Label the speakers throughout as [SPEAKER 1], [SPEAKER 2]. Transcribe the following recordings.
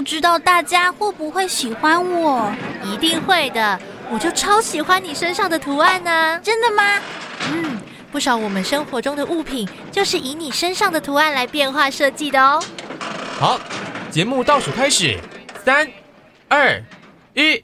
[SPEAKER 1] 不知道大家会不会喜欢我？
[SPEAKER 2] 一定会的，我就超喜欢你身上的图案呢、啊。
[SPEAKER 1] 真的吗？
[SPEAKER 2] 嗯，不少我们生活中的物品就是以你身上的图案来变化设计的哦。
[SPEAKER 3] 好，节目倒数开始，三、二、一。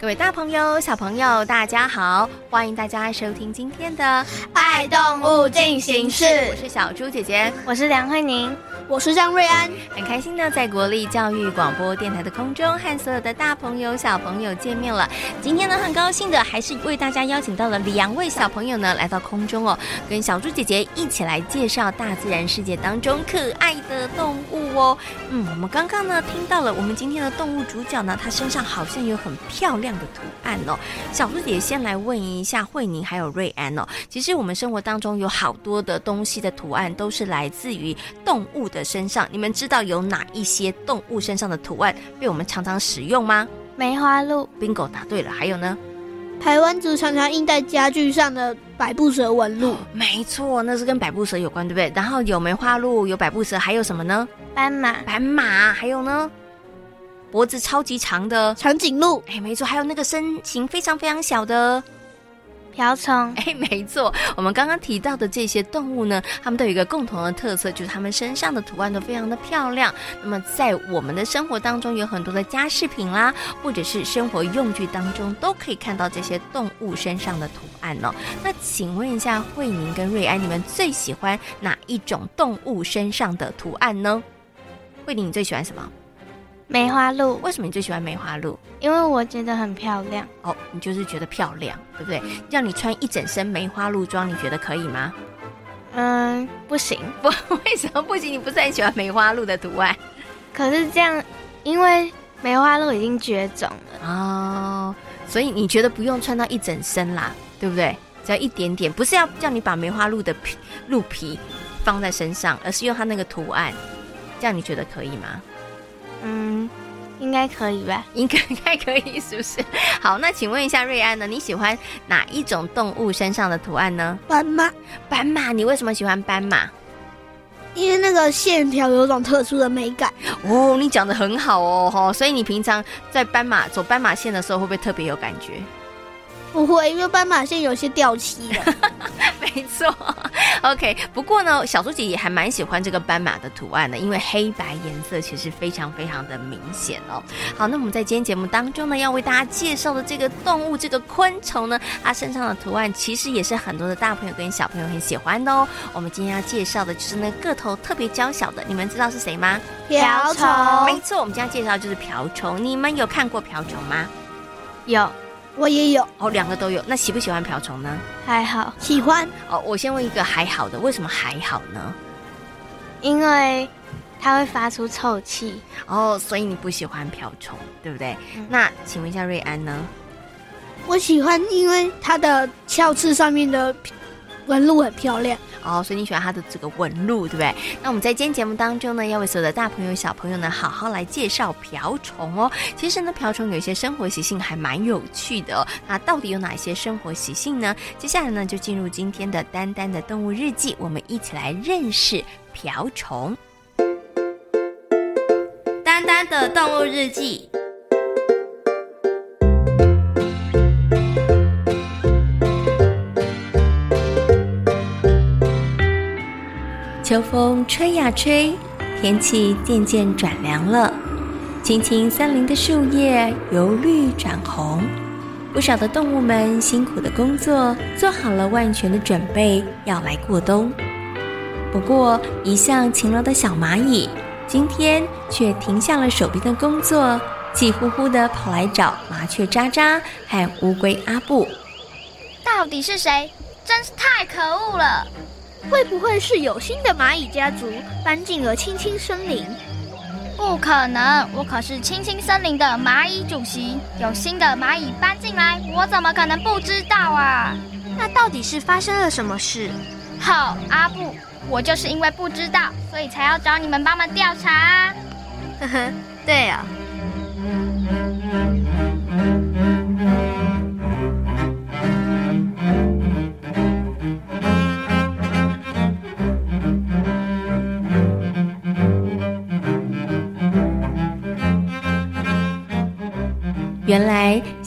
[SPEAKER 2] 各位大朋友、小朋友，大家好！欢迎大家收听今天的《
[SPEAKER 4] 爱动物进行式》。
[SPEAKER 2] 我是小猪姐姐，
[SPEAKER 5] 我是梁慧宁。
[SPEAKER 1] 我是张瑞安，
[SPEAKER 2] 很开心呢，在国立教育广播电台的空中和所有的大朋友、小朋友见面了。今天呢，很高兴的还是为大家邀请到了两位小朋友呢，来到空中哦，跟小猪姐姐一起来介绍大自然世界当中可爱的动物哦。嗯，我们刚刚呢听到了我们今天的动物主角呢，它身上好像有很漂亮的图案哦。小猪姐姐先来问一下慧宁还有瑞安哦，其实我们生活当中有好多的东西的图案都是来自于动物的。身上，你们知道有哪一些动物身上的图案被我们常常使用吗？
[SPEAKER 5] 梅花鹿
[SPEAKER 2] ，bingo，答对了。还有呢？
[SPEAKER 6] 台湾族常常印在家具上的百步蛇纹路，
[SPEAKER 2] 没错，那是跟百步蛇有关，对不对？然后有梅花鹿，有百步蛇，还有什么呢？
[SPEAKER 5] 斑马，
[SPEAKER 2] 斑马，还有呢？脖子超级长的
[SPEAKER 6] 长颈鹿，
[SPEAKER 2] 哎，没错，还有那个身形非常非常小的。
[SPEAKER 5] 瓢虫，
[SPEAKER 2] 哎，没错，我们刚刚提到的这些动物呢，它们都有一个共同的特色，就是它们身上的图案都非常的漂亮。那么在我们的生活当中，有很多的家饰品啦，或者是生活用具当中，都可以看到这些动物身上的图案哦。那请问一下，慧宁跟瑞安，你们最喜欢哪一种动物身上的图案呢？慧宁，你最喜欢什么？
[SPEAKER 5] 梅花鹿，
[SPEAKER 2] 为什么你最喜欢梅花鹿？
[SPEAKER 5] 因为我觉得很漂亮
[SPEAKER 2] 哦。你就是觉得漂亮，对不对？让你穿一整身梅花鹿装，你觉得可以吗？
[SPEAKER 5] 嗯，不行。
[SPEAKER 2] 不，为什么不行？你不是很喜欢梅花鹿的图案？
[SPEAKER 5] 可是这样，因为梅花鹿已经绝种了
[SPEAKER 2] 哦，所以你觉得不用穿到一整身啦，对不对？只要一点点，不是要叫你把梅花鹿的皮鹿皮放在身上，而是用它那个图案，这样你觉得可以吗？
[SPEAKER 5] 嗯，应该可以吧？
[SPEAKER 2] 应 该应该可以，是不是？好，那请问一下瑞安呢？你喜欢哪一种动物身上的图案呢？
[SPEAKER 6] 斑马，
[SPEAKER 2] 斑马，你为什么喜欢斑马？
[SPEAKER 6] 因为那个线条有种特殊的美感。
[SPEAKER 2] 哦，你讲的很好哦，哈，所以你平常在斑马走斑马线的时候，会不会特别有感觉？
[SPEAKER 6] 不会，因为斑马线有些掉漆了。
[SPEAKER 2] 没错，OK。不过呢，小猪姐姐也还蛮喜欢这个斑马的图案的，因为黑白颜色其实非常非常的明显哦。好，那我们在今天节目当中呢，要为大家介绍的这个动物，这个昆虫呢，它身上的图案其实也是很多的大朋友跟小朋友很喜欢的哦。我们今天要介绍的就是那个个头特别娇小的，你们知道是谁吗？
[SPEAKER 6] 瓢虫。
[SPEAKER 2] 没错，我们今天要介绍的就是瓢虫。你们有看过瓢虫吗？
[SPEAKER 5] 有。
[SPEAKER 6] 我也有
[SPEAKER 2] 哦，两个都有。那喜不喜欢瓢虫呢？
[SPEAKER 5] 还好，
[SPEAKER 6] 喜欢。
[SPEAKER 2] 哦，我先问一个还好的，为什么还好呢？
[SPEAKER 5] 因为它会发出臭气。
[SPEAKER 2] 哦，所以你不喜欢瓢虫，对不对？嗯、那请问一下瑞安呢？
[SPEAKER 6] 我喜欢，因为它的鞘翅上面的纹路很漂亮。
[SPEAKER 2] 哦，所以你喜欢它的这个纹路，对不对？那我们在今天节目当中呢，要为所有的大朋友、小朋友呢，好好来介绍瓢虫哦。其实呢，瓢虫有一些生活习性还蛮有趣的。那到底有哪些生活习性呢？接下来呢，就进入今天的丹丹的动物日记，我们一起来认识瓢虫。
[SPEAKER 1] 丹丹的动物日
[SPEAKER 7] 记。风吹呀吹，天气渐渐转凉了。青青森林的树叶由绿转红，
[SPEAKER 2] 不少的动物们辛苦的工作，做好了万全的准备，要来过冬。不过，一向勤劳的小蚂蚁，今天却停下了手边的工作，气呼呼地跑来找麻雀渣渣和乌龟阿布。
[SPEAKER 8] 到底是谁？真是太可恶了！
[SPEAKER 6] 会不会是有新的蚂蚁家族搬进了青青森林？
[SPEAKER 8] 不可能，我可是青青森林的蚂蚁主席。有新的蚂蚁搬进来，我怎么可能不知道啊？
[SPEAKER 9] 那到底是发生了什么事？
[SPEAKER 8] 好，阿布。我就是因为不知道，所以才要找你们帮忙调查啊。
[SPEAKER 9] 呵呵，对啊。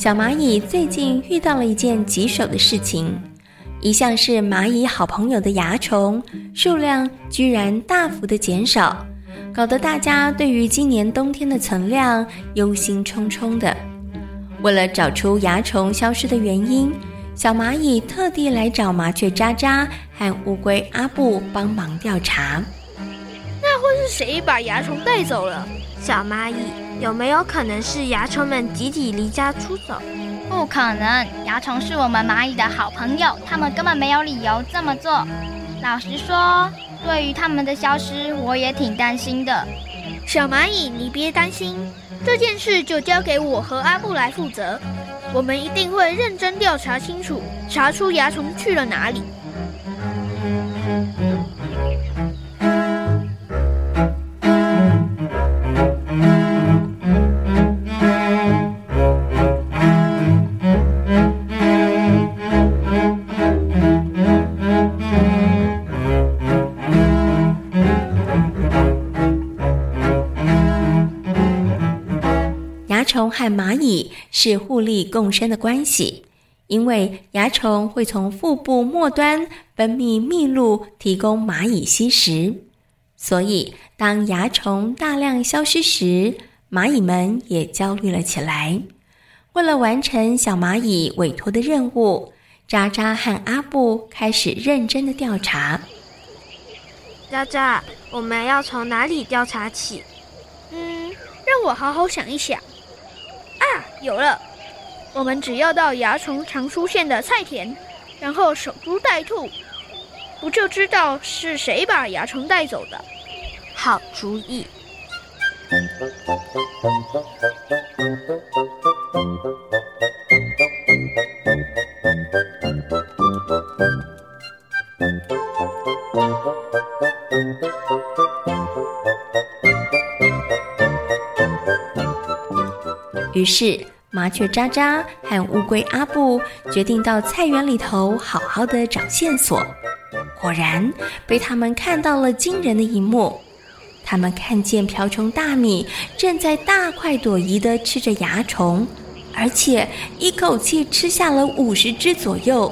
[SPEAKER 2] 小蚂蚁最近遇到了一件棘手的事情。一向是蚂蚁好朋友的蚜虫数量居然大幅的减少，搞得大家对于今年冬天的存量忧心忡忡的。为了找出蚜虫消失的原因，小蚂蚁特地来找麻雀渣渣和乌龟阿布帮忙调查。
[SPEAKER 6] 那会是谁把蚜虫带走了？
[SPEAKER 9] 小蚂蚁，有没有可能是蚜虫们集体离家出走？
[SPEAKER 8] 不可能，蚜虫是我们蚂蚁的好朋友，他们根本没有理由这么做。老实说，对于他们的消失，我也挺担心的。
[SPEAKER 6] 小蚂蚁，你别担心，这件事就交给我和阿布来负责，我们一定会认真调查清楚，查出蚜虫去了哪
[SPEAKER 2] 里。是互利共生的关系，因为蚜虫会从腹部末端分泌蜜露，提供蚂蚁吸食。所以，当蚜虫大量消失时，蚂蚁们也焦虑了起来。为了完成小蚂蚁委托的任务，渣渣和阿布开始认真的调查。
[SPEAKER 9] 渣渣，我们要从哪里调查起？
[SPEAKER 6] 嗯，让我好好想一想。有了！我们只要到蚜虫常出现的菜田，然后守株待兔，不就知道是谁把蚜虫带走的？
[SPEAKER 9] 好主意。
[SPEAKER 2] 于是，麻雀渣渣和乌龟阿布决定到菜园里头好好的找线索。果然，被他们看到了惊人的一幕：他们看见瓢虫大米正在大快朵颐的吃着蚜虫，而且一口气吃下了五十只左右。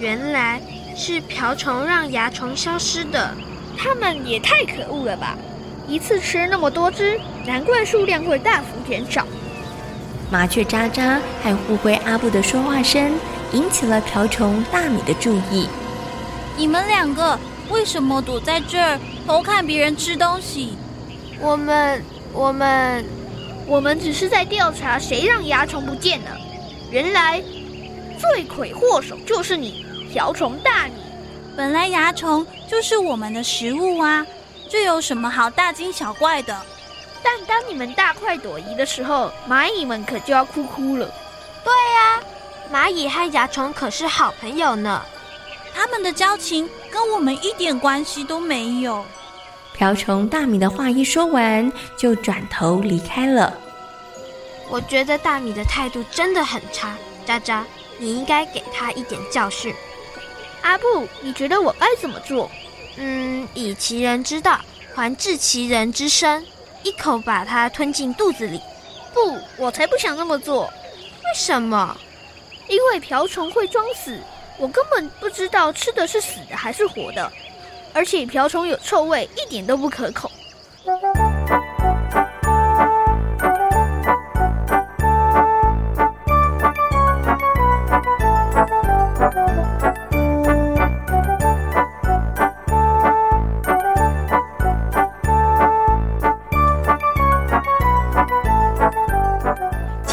[SPEAKER 9] 原来是瓢虫让蚜虫消失的，
[SPEAKER 6] 他们也太可恶了吧！一次吃那么多只，难怪数量会大幅减少。
[SPEAKER 2] 麻雀渣渣和乌龟阿布的说话声引起了瓢虫大米的注意。
[SPEAKER 1] 你们两个为什么躲在这儿偷看别人吃东西？
[SPEAKER 9] 我们、我们、
[SPEAKER 6] 我们只是在调查谁让蚜虫不见了。原来罪魁祸首就是你，瓢虫大米。
[SPEAKER 1] 本来蚜虫就是我们的食物啊，这有什么好大惊小怪的？
[SPEAKER 6] 但当你们大快朵颐的时候，蚂蚁们可就要哭哭了。
[SPEAKER 9] 对呀、啊，蚂蚁和蚜虫可是好朋友呢，
[SPEAKER 1] 他们的交情跟我们一点关系都没有。
[SPEAKER 2] 瓢虫大米的话一说完，就转头离开了。
[SPEAKER 9] 我觉得大米的态度真的很差，渣渣，你应该给他一点教训。
[SPEAKER 6] 阿布，你觉得我该怎么做？
[SPEAKER 9] 嗯，以其人之道还治其人之身。一口把它吞进肚子里，
[SPEAKER 6] 不，我才不想那么做。
[SPEAKER 9] 为什么？
[SPEAKER 6] 因为瓢虫会装死，我根本不知道吃的是死的还是活的，而且瓢虫有臭味，一点都不可口。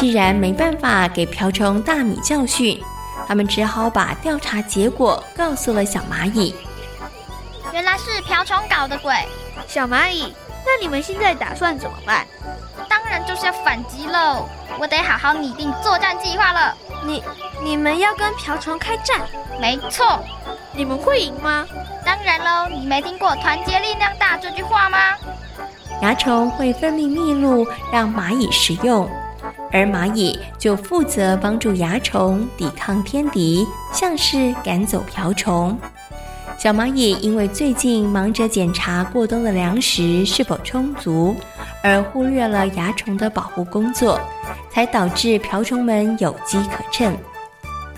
[SPEAKER 7] 既然没办法给瓢虫大米教训，他们只好把调查结果告诉了小蚂蚁。
[SPEAKER 8] 原来是瓢虫搞的鬼！
[SPEAKER 6] 小蚂蚁，那你们现在打算怎么办？
[SPEAKER 8] 当然就是要反击喽！我得好好拟定作战计划了。
[SPEAKER 9] 你你们要跟瓢虫开战？
[SPEAKER 8] 没错。
[SPEAKER 6] 你们会赢吗？
[SPEAKER 8] 当然喽！你没听过“团结力量大”这句话吗？
[SPEAKER 7] 蚜虫会分泌蜜露让蚂蚁食用，而蚂蚁就负责帮助蚜虫抵抗天敌，像是赶走瓢虫。小蚂蚁因为最近忙着检查过冬的粮食是否充足，而忽略了蚜虫的保护工作，才导致瓢虫们有机可乘。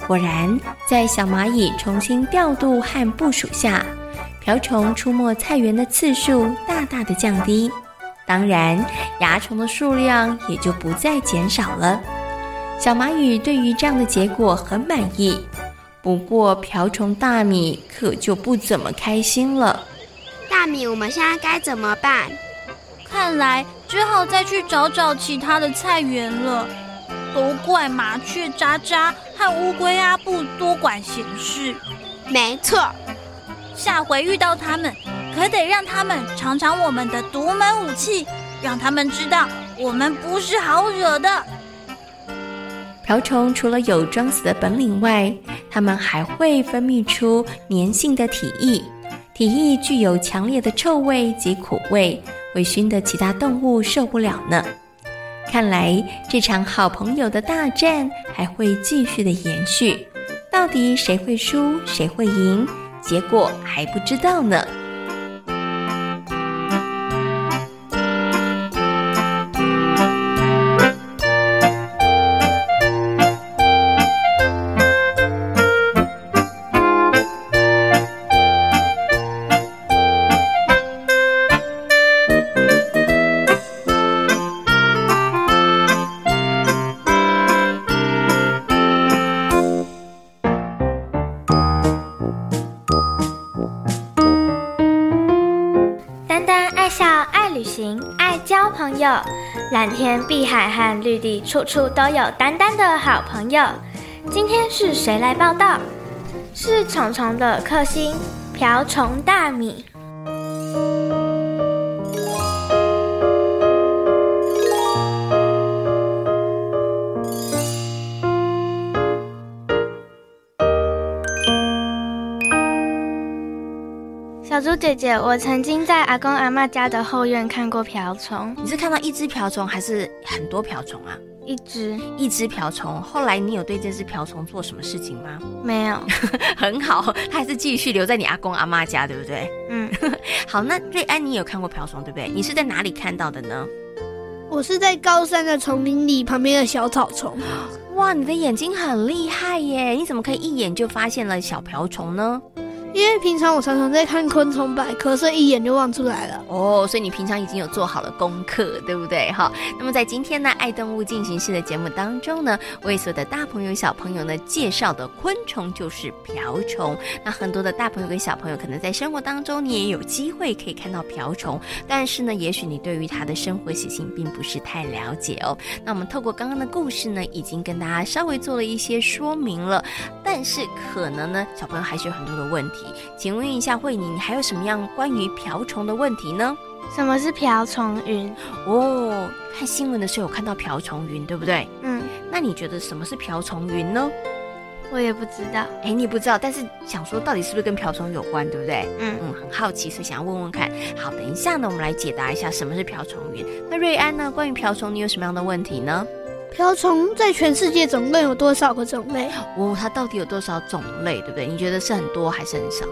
[SPEAKER 7] 果然，在小蚂蚁重新调度和部署下，瓢虫出没菜园的次数大大的降低，当然，蚜虫的数量也就不再减少了。小蚂蚁对于这样的结果很满意。不过，瓢虫大米可就不怎么开心了。
[SPEAKER 9] 大米，我们现在该怎么办？
[SPEAKER 1] 看来只好再去找找其他的菜园了。都怪麻雀渣渣和乌龟阿布多管闲事。
[SPEAKER 9] 没错，
[SPEAKER 1] 下回遇到他们，可得让他们尝尝我们的独门武器，让他们知道我们不是好惹的。
[SPEAKER 7] 瓢虫除了有装死的本领外，它们还会分泌出粘性的体液，体液具有强烈的臭味及苦味，会熏得其他动物受不了呢。看来这场好朋友的大战还会继续的延续，到底谁会输，谁会赢，结果还不知道呢。
[SPEAKER 5] 蓝天碧海和绿地，处处都有丹丹的好朋友。今天是谁来报道？是虫虫的克星瓢虫大米。姐姐，我曾经在阿公阿妈家的后院看过瓢虫。
[SPEAKER 2] 你是看到一只瓢虫，还是很多瓢虫啊？
[SPEAKER 5] 一只，
[SPEAKER 2] 一只瓢虫。后来你有对这只瓢虫做什么事情吗？
[SPEAKER 5] 没有。
[SPEAKER 2] 很好，它还是继续留在你阿公阿妈家，对不对？
[SPEAKER 5] 嗯。
[SPEAKER 2] 好，那瑞安，你有看过瓢虫，对不对？你是在哪里看到的呢？
[SPEAKER 6] 我是在高山的丛林里旁边的小草丛。
[SPEAKER 2] 哇，你的眼睛很厉害耶！你怎么可以一眼就发现了小瓢虫呢？
[SPEAKER 6] 因为平常我常常在看昆虫百科，所以一眼就望出来了。
[SPEAKER 2] 哦，所以你平常已经有做好了功课，对不对？哈，那么在今天呢，爱动物进行式的节目当中呢，为所有的大朋友小朋友呢介绍的昆虫就是瓢虫。那很多的大朋友跟小朋友可能在生活当中你也有机会可以看到瓢虫，但是呢，也许你对于它的生活习性并不是太了解哦。那我们透过刚刚的故事呢，已经跟大家稍微做了一些说明了，但是可能呢，小朋友还是有很多的问题。请问一下慧妮，你还有什么样关于瓢虫的问题呢？
[SPEAKER 5] 什么是瓢虫云？
[SPEAKER 2] 哦，看新闻的时候有看到瓢虫云，对不对？
[SPEAKER 5] 嗯，
[SPEAKER 2] 那你觉得什么是瓢虫云呢？
[SPEAKER 5] 我也不知道。
[SPEAKER 2] 哎，你不知道，但是想说到底是不是跟瓢虫有关，对不对？
[SPEAKER 5] 嗯
[SPEAKER 2] 嗯，很好奇，所以想要问问看。好，等一下呢，我们来解答一下什么是瓢虫云。那瑞安呢？关于瓢虫，你有什么样的问题呢？
[SPEAKER 6] 瓢虫在全世界总共有多少个种类？
[SPEAKER 2] 哦，它到底有多少种类，对不对？你觉得是很多还是很少？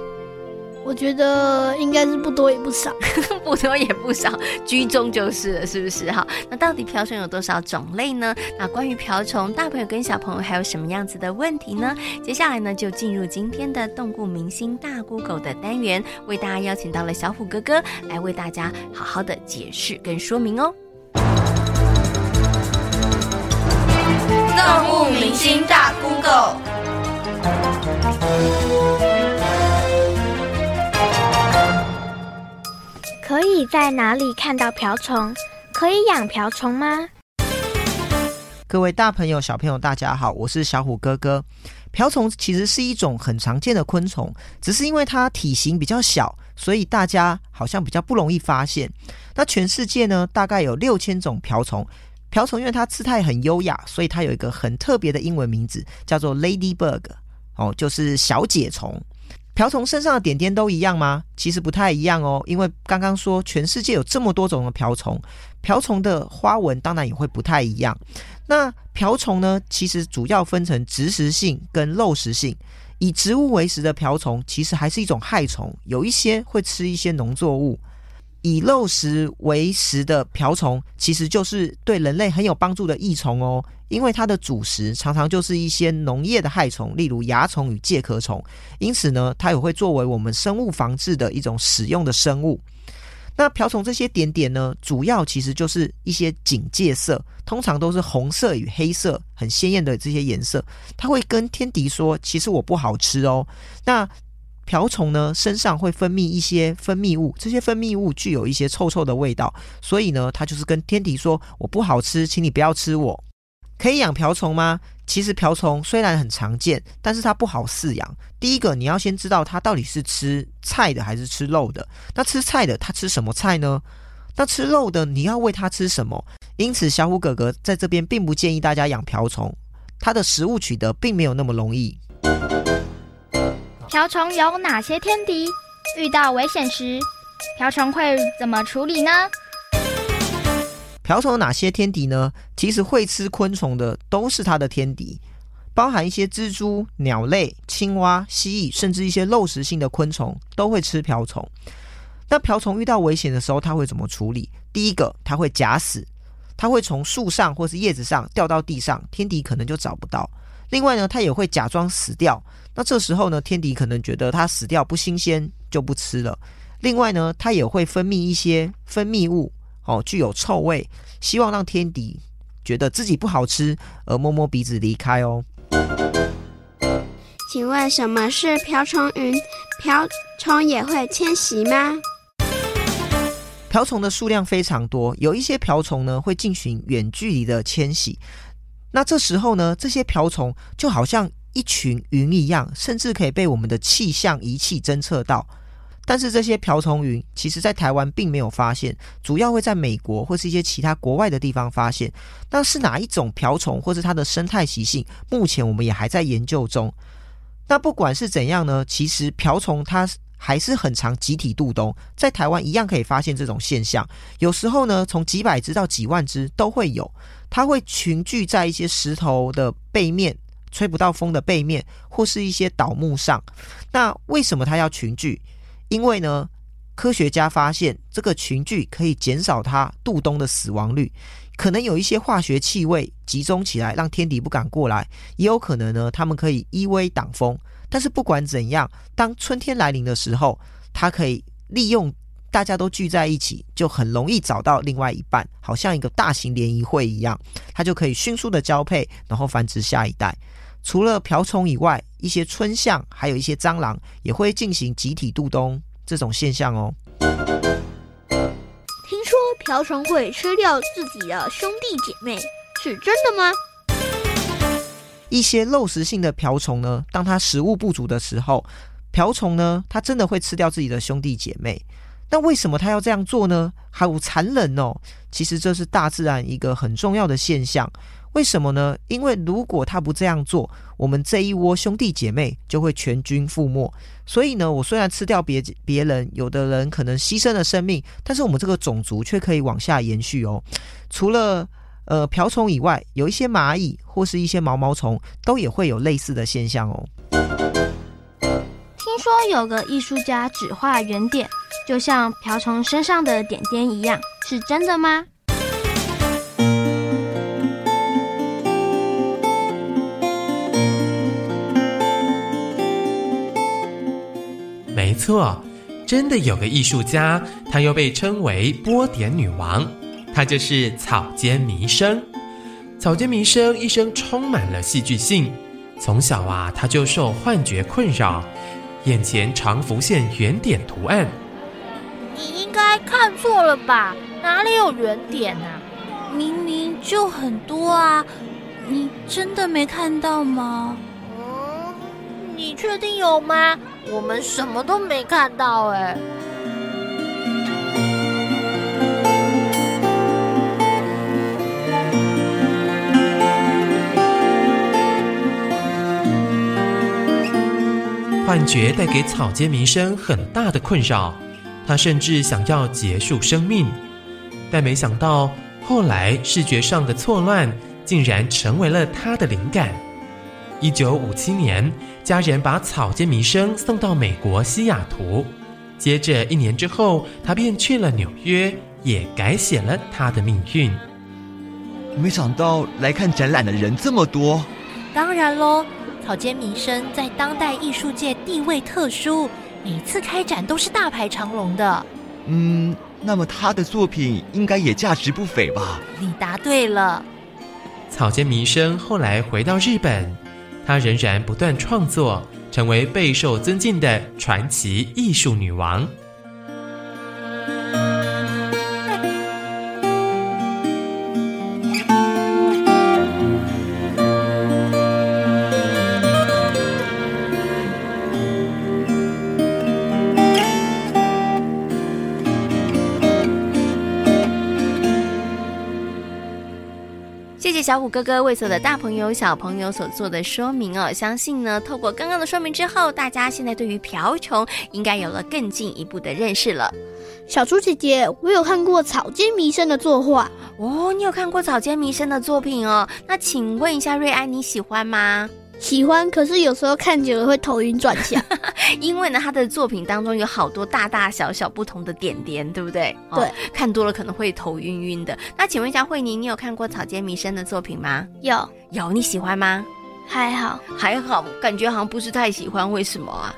[SPEAKER 6] 我觉得应该是不多也不少，
[SPEAKER 2] 不多也不少，居中就是了，是不是？哈，那到底瓢虫有多少种类呢？那关于瓢虫，大朋友跟小朋友还有什么样子的问题呢？接下来呢，就进入今天的动物明星大 Google 的单元，为大家邀请到了小虎哥哥来为大家好好的解释跟说明哦。
[SPEAKER 4] 动物明星大 Google，
[SPEAKER 5] 可以在哪里看到瓢虫？可以养瓢虫吗？
[SPEAKER 10] 各位大朋友、小朋友，大家好，我是小虎哥哥。瓢虫其实是一种很常见的昆虫，只是因为它体型比较小，所以大家好像比较不容易发现。那全世界呢，大概有六千种瓢虫。瓢虫因为它姿态很优雅，所以它有一个很特别的英文名字，叫做 Ladybug，哦，就是小姐虫。瓢虫身上的点点都一样吗？其实不太一样哦，因为刚刚说全世界有这么多种的瓢虫，瓢虫的花纹当然也会不太一样。那瓢虫呢，其实主要分成植食性跟肉食性。以植物为食的瓢虫，其实还是一种害虫，有一些会吃一些农作物。以肉食为食的瓢虫，其实就是对人类很有帮助的益虫哦。因为它的主食常常就是一些农业的害虫，例如蚜虫与介壳虫，因此呢，它也会作为我们生物防治的一种使用的生物。那瓢虫这些点点呢，主要其实就是一些警戒色，通常都是红色与黑色，很鲜艳的这些颜色。它会跟天敌说：“其实我不好吃哦。”那瓢虫呢，身上会分泌一些分泌物，这些分泌物具有一些臭臭的味道，所以呢，它就是跟天敌说：“我不好吃，请你不要吃我。”可以养瓢虫吗？其实瓢虫虽然很常见，但是它不好饲养。第一个，你要先知道它到底是吃菜的还是吃肉的。那吃菜的，它吃什么菜呢？那吃肉的，你要喂它吃什么？因此，小虎哥哥在这边并不建议大家养瓢虫，它的食物取得并没有那么容易。
[SPEAKER 8] 瓢虫有哪些天敌？遇到危险时，瓢虫会怎么处理呢？
[SPEAKER 10] 瓢虫有哪些天敌呢？其实会吃昆虫的都是它的天敌，包含一些蜘蛛、鸟类、青蛙、蜥蜴，甚至一些肉食性的昆虫都会吃瓢虫。那瓢虫遇到危险的时候，它会怎么处理？第一个，它会假死，它会从树上或是叶子上掉到地上，天敌可能就找不到。另外呢，它也会假装死掉。那这时候呢，天敌可能觉得它死掉不新鲜，就不吃了。另外呢，它也会分泌一些分泌物，哦，具有臭味，希望让天敌觉得自己不好吃而摸摸鼻子离开哦。
[SPEAKER 9] 请问什么是瓢虫云？瓢虫也会迁徙吗？
[SPEAKER 10] 瓢虫的数量非常多，有一些瓢虫呢会进行远距离的迁徙。那这时候呢，这些瓢虫就好像一群云一样，甚至可以被我们的气象仪器侦测到。但是这些瓢虫云，其实在台湾并没有发现，主要会在美国或是一些其他国外的地方发现。那是哪一种瓢虫，或是它的生态习性，目前我们也还在研究中。那不管是怎样呢，其实瓢虫它还是很常集体渡冬，在台湾一样可以发现这种现象。有时候呢，从几百只到几万只都会有，它会群聚在一些石头的背面。吹不到风的背面，或是一些倒木上。那为什么它要群聚？因为呢，科学家发现这个群聚可以减少它渡冬的死亡率。可能有一些化学气味集中起来，让天敌不敢过来。也有可能呢，它们可以依偎挡风。但是不管怎样，当春天来临的时候，它可以利用大家都聚在一起，就很容易找到另外一半，好像一个大型联谊会一样，它就可以迅速的交配，然后繁殖下一代。除了瓢虫以外，一些春象还有一些蟑螂也会进行集体渡冬这种现象哦。
[SPEAKER 6] 听说瓢虫会吃掉自己的兄弟姐妹，是真的吗？
[SPEAKER 10] 一些肉食性的瓢虫呢，当它食物不足的时候，瓢虫呢，它真的会吃掉自己的兄弟姐妹。那为什么它要这样做呢？好残忍哦！其实这是大自然一个很重要的现象。为什么呢？因为如果他不这样做，我们这一窝兄弟姐妹就会全军覆没。所以呢，我虽然吃掉别别人，有的人可能牺牲了生命，但是我们这个种族却可以往下延续哦。除了呃瓢虫以外，有一些蚂蚁或是一些毛毛虫，都也会有类似的现象哦。
[SPEAKER 5] 听说有个艺术家只画圆点，就像瓢虫身上的点点一样，是真的吗？
[SPEAKER 3] 没错，真的有个艺术家，她又被称为波点女王，她就是草间弥生。草间弥生一生充满了戏剧性，从小啊，他就受幻觉困扰，眼前常浮现圆点图案。
[SPEAKER 1] 你应该看错了吧？哪里有圆点啊？明明就很多啊！你真的没看到吗？
[SPEAKER 11] 嗯，你确定有吗？我们什么都没看到哎。
[SPEAKER 3] 幻觉带给草间弥生很大的困扰，他甚至想要结束生命，但没想到后来视觉上的错乱竟然成为了他的灵感。一九五七年，家人把草间弥生送到美国西雅图，接着一年之后，他便去了纽约，也改写了他的命运。
[SPEAKER 12] 没想到来看展览的人这么多，
[SPEAKER 13] 当然喽。草间弥生在当代艺术界地位特殊，每次开展都是大排长龙的。
[SPEAKER 12] 嗯，那么他的作品应该也价值不菲吧？
[SPEAKER 13] 你答对了。
[SPEAKER 3] 草间弥生后来回到日本，他仍然不断创作，成为备受尊敬的传奇艺术女王。
[SPEAKER 2] 小虎哥哥为所有的大朋友、小朋友所做的说明哦，相信呢，透过刚刚的说明之后，大家现在对于瓢虫应该有了更进一步的认识了。
[SPEAKER 6] 小猪姐姐，我有看过草间弥生的作画
[SPEAKER 2] 哦，你有看过草间弥生的作品哦？那请问一下瑞安，你喜欢吗？
[SPEAKER 6] 喜欢，可是有时候看久了会头晕转向，
[SPEAKER 2] 因为呢，他的作品当中有好多大大小小不同的点点，对不对？
[SPEAKER 6] 对，
[SPEAKER 2] 哦、看多了可能会头晕晕的。那请问一下慧宁，你有看过草间弥生的作品吗？
[SPEAKER 9] 有，
[SPEAKER 2] 有，你喜欢吗？
[SPEAKER 9] 还好，
[SPEAKER 2] 还好，感觉好像不是太喜欢，为什么啊？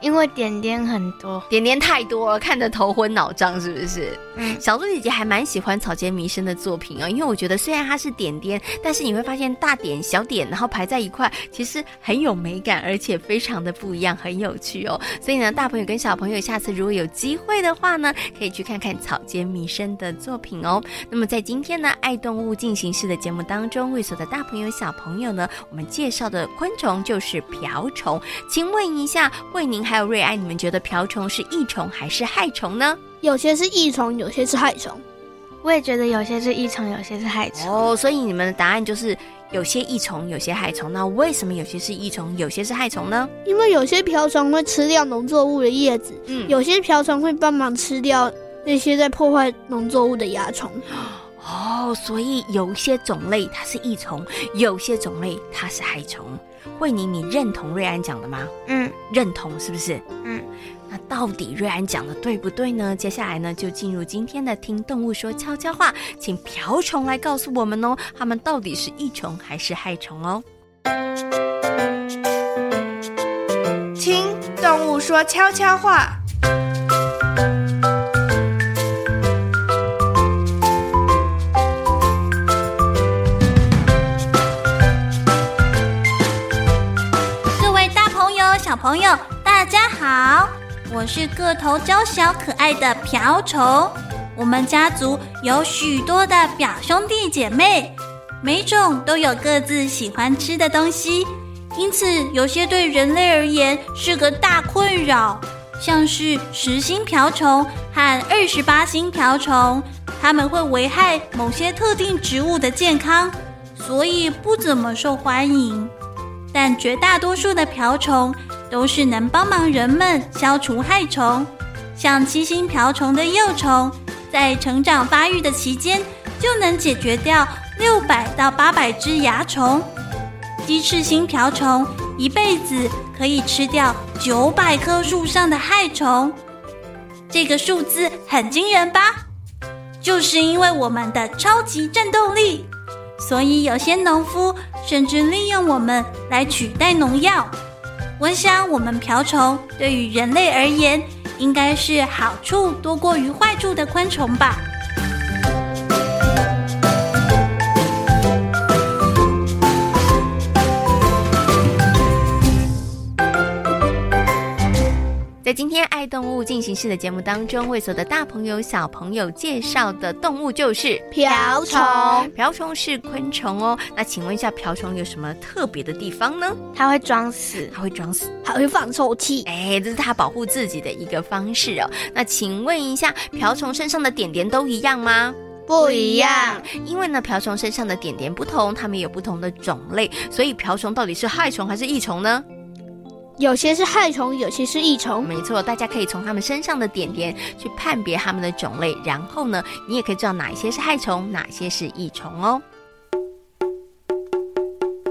[SPEAKER 9] 因为点点很多，
[SPEAKER 2] 点点太多了，看得头昏脑胀，是不是？
[SPEAKER 9] 嗯，
[SPEAKER 2] 小猪姐姐还蛮喜欢草间弥生的作品哦，因为我觉得虽然它是点点，但是你会发现大点小点，然后排在一块，其实很有美感，而且非常的不一样，很有趣哦。所以呢，大朋友跟小朋友下次如果有机会的话呢，可以去看看草间弥生的作品哦。那么在今天呢，爱动物进行式的节目当中，为所的大朋友小朋友呢，我们介绍的昆虫就是瓢虫。请问一下，慧宁。还有瑞安，你们觉得瓢虫是益虫还是害虫呢？
[SPEAKER 6] 有些是益虫，有些是害虫。
[SPEAKER 9] 我也觉得有些是益虫，有些是害虫。
[SPEAKER 2] 哦，所以你们的答案就是有些益虫，有些害虫。那为什么有些是益虫，有些是害虫呢？
[SPEAKER 6] 因为有些瓢虫会吃掉农作物的叶子，嗯，有些瓢虫会帮忙吃掉那些在破坏农作物的蚜虫。
[SPEAKER 2] 哦，所以有些种类它是益虫，有些种类它是害虫。慧妮，你认同瑞安讲的吗？
[SPEAKER 9] 嗯，
[SPEAKER 2] 认同是不是？
[SPEAKER 9] 嗯，
[SPEAKER 2] 那到底瑞安讲的对不对呢？接下来呢，就进入今天的听动物说悄悄话，请瓢虫来告诉我们哦，它们到底是益虫还是害虫哦？
[SPEAKER 14] 听动物说悄悄
[SPEAKER 1] 话。我是个头娇小可爱的瓢虫。我们家族有许多的表兄弟姐妹，每种都有各自喜欢吃的东西，因此有些对人类而言是个大困扰，像是十星瓢虫和二十八星瓢虫，它们会危害某些特定植物的健康，所以不怎么受欢迎。但绝大多数的瓢虫，都是能帮忙人们消除害虫，像七星瓢虫的幼虫，在成长发育的期间就能解决掉六百到八百只蚜虫。鸡翅星瓢虫一辈子可以吃掉九百棵树上的害虫，这个数字很惊人吧？就是因为我们的超级战斗力，所以有些农夫甚至利用我们来取代农药。我想，我们瓢虫对于人类而言，应该是好处多过于坏处的昆虫吧。
[SPEAKER 2] 在今天动动物进行式的节目当中，为所有的大朋友、小朋友介绍的动物就是
[SPEAKER 6] 瓢虫。
[SPEAKER 2] 瓢虫是昆虫哦。那请问一下，瓢虫有什么特别的地方呢？
[SPEAKER 9] 它会装死，
[SPEAKER 2] 它会装死，
[SPEAKER 6] 还会放臭气。
[SPEAKER 2] 哎，这是它保护自己的一个方式哦。那请问一下，瓢虫身上的点点都一样吗？
[SPEAKER 6] 不一样，
[SPEAKER 2] 因为呢，瓢虫身上的点点不同，它们有不同的种类，所以瓢虫到底是害虫还是益虫呢？
[SPEAKER 6] 有些是害虫，有些是益虫。
[SPEAKER 2] 没错，大家可以从它们身上的点点去判别它们的种类，然后呢，你也可以知道哪些是害虫，哪些是益虫哦。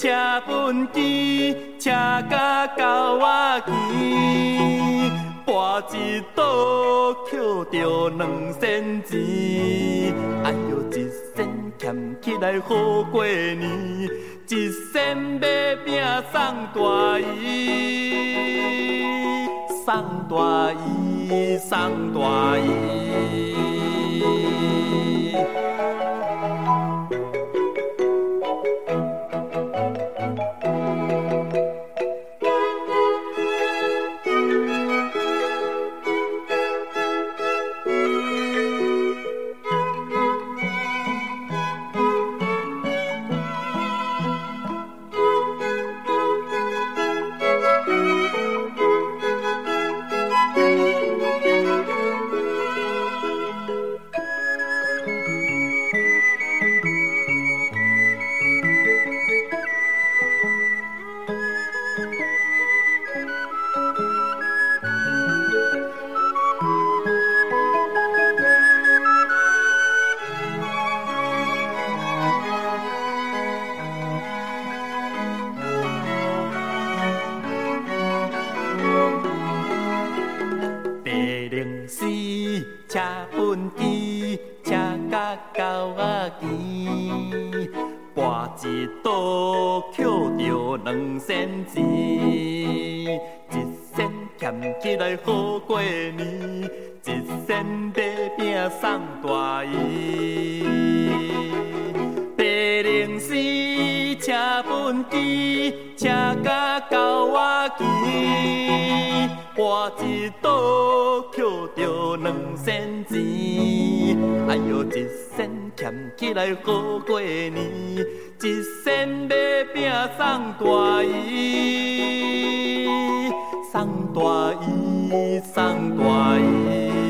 [SPEAKER 15] 车畚箕，车甲狗仔牵，跋一倒捡着两仙钱。哎呦，一仙俭起来好过年，一仙买饼送大姨，送大姨，送大姨。捡着两仙钱，哎呦，一仙俭起来好过年，一仙要拼送大姨，送大姨，送大姨。